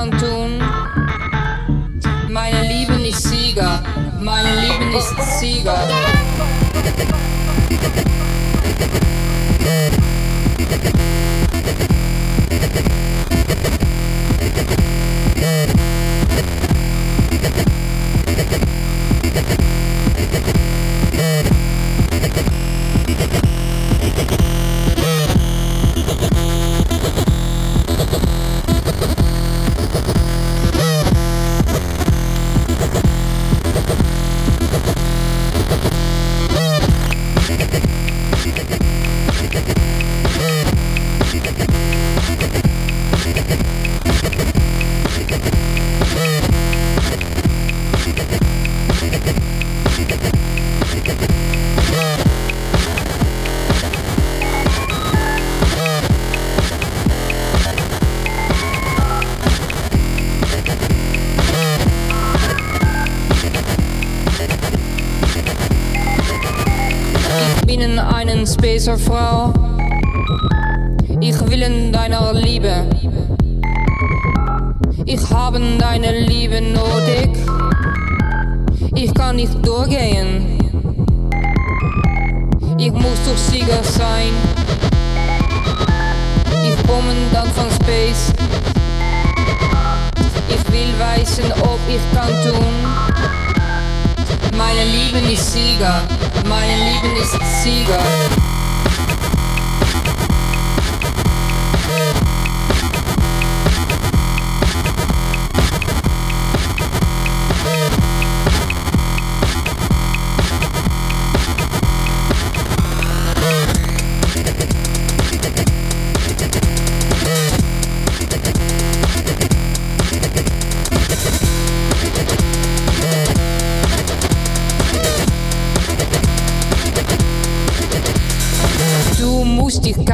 kann tun. Meine Liebe ist Sieger, meine Liebe ist Sieger.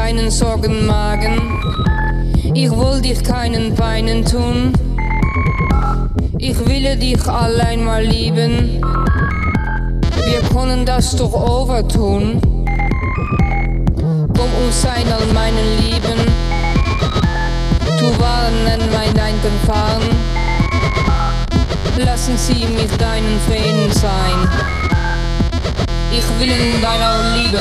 Keinen Sorgen machen. Ich will dich keinen Peinen tun. Ich will dich allein mal lieben. Wir können das doch overtun. Komm uns sein an meinen Lieben. Du warnen mein Denken fahren. Lassen Sie mich deinen Frieden sein. Ich will in deiner Liebe.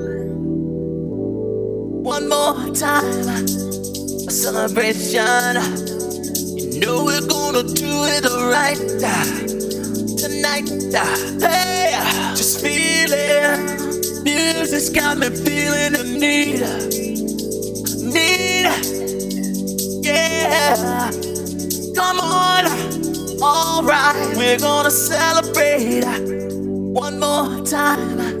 one more time. A celebration. You know we're gonna do it right uh, tonight. Uh, hey, uh, just feel it. Music's got me feeling the need. Need. Yeah. Come on. Alright, we're gonna celebrate one more time.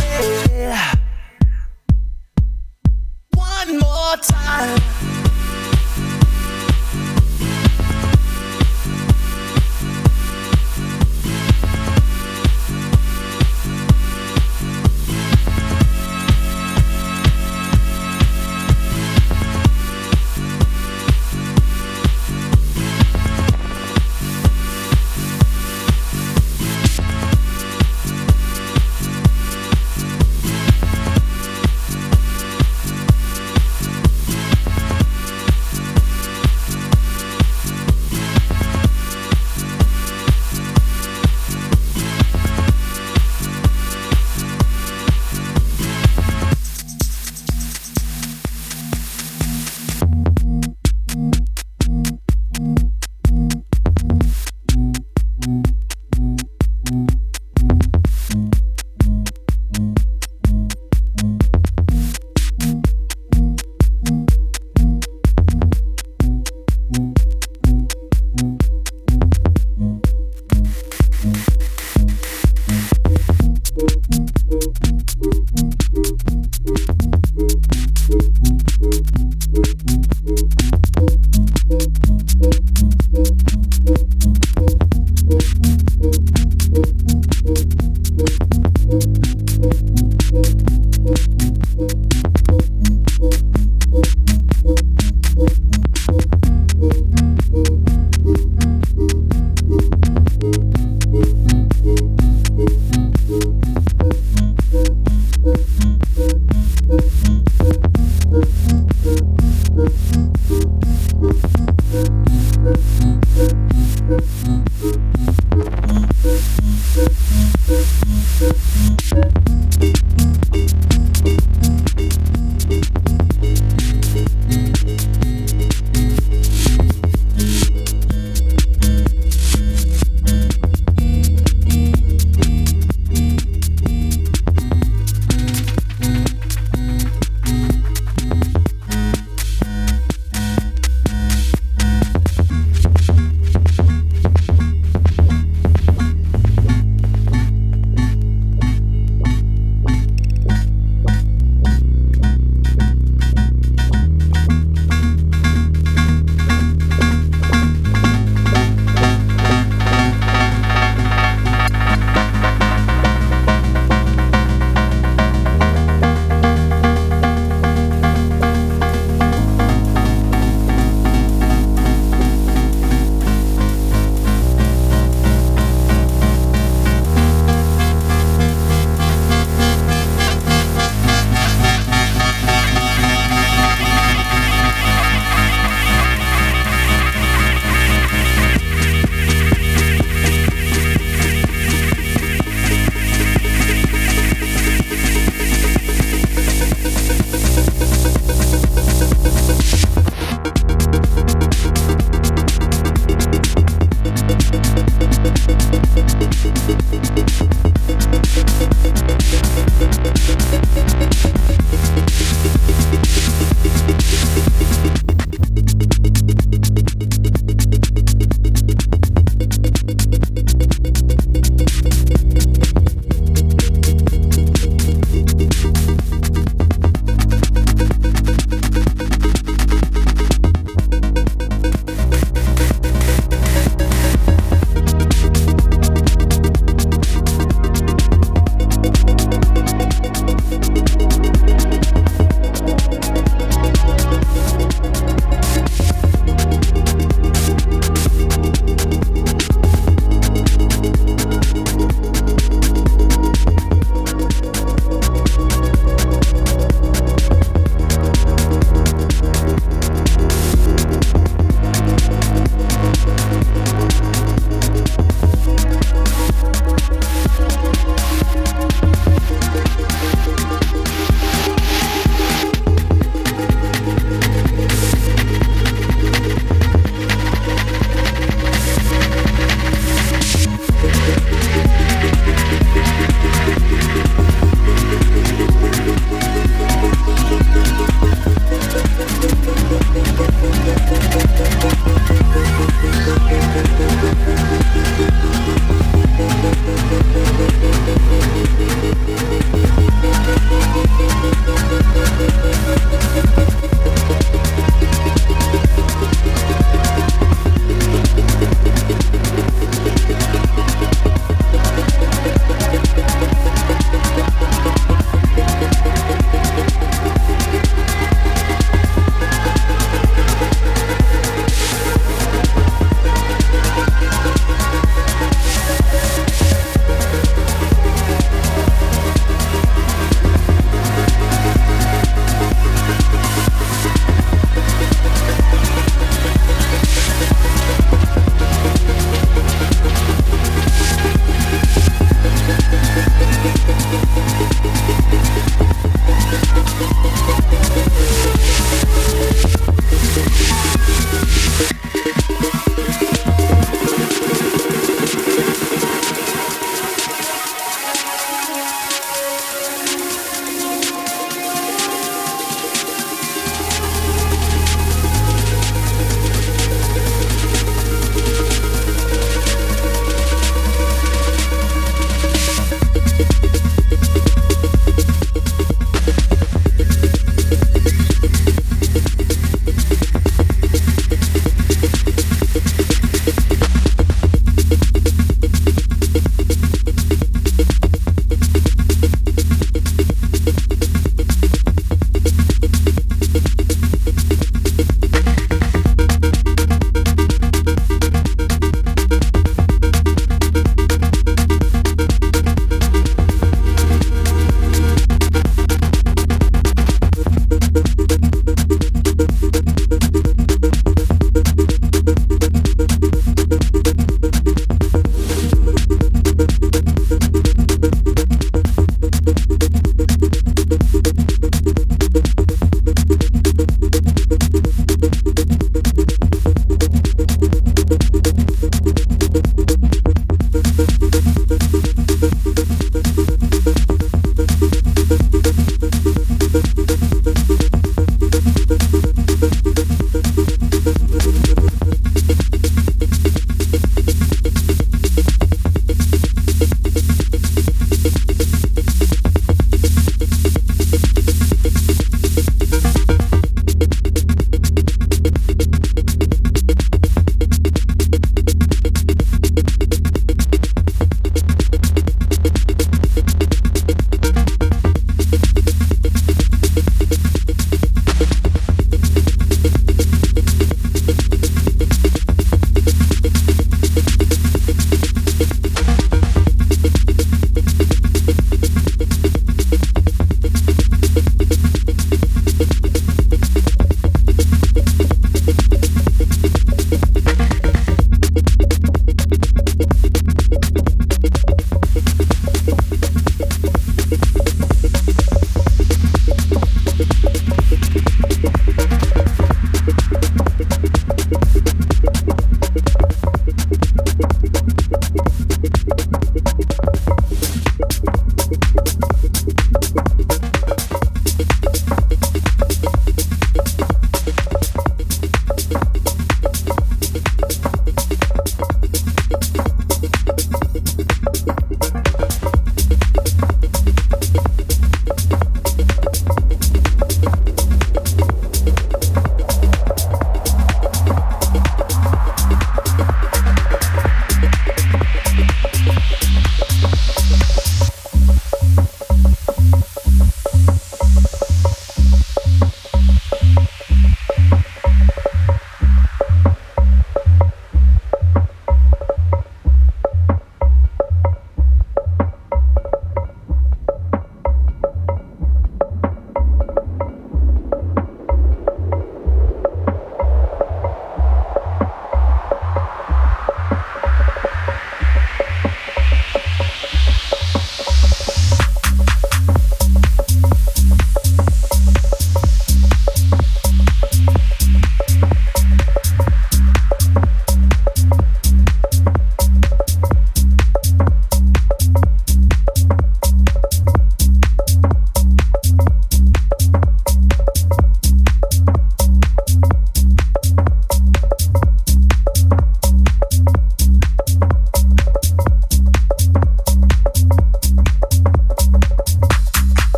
One more time.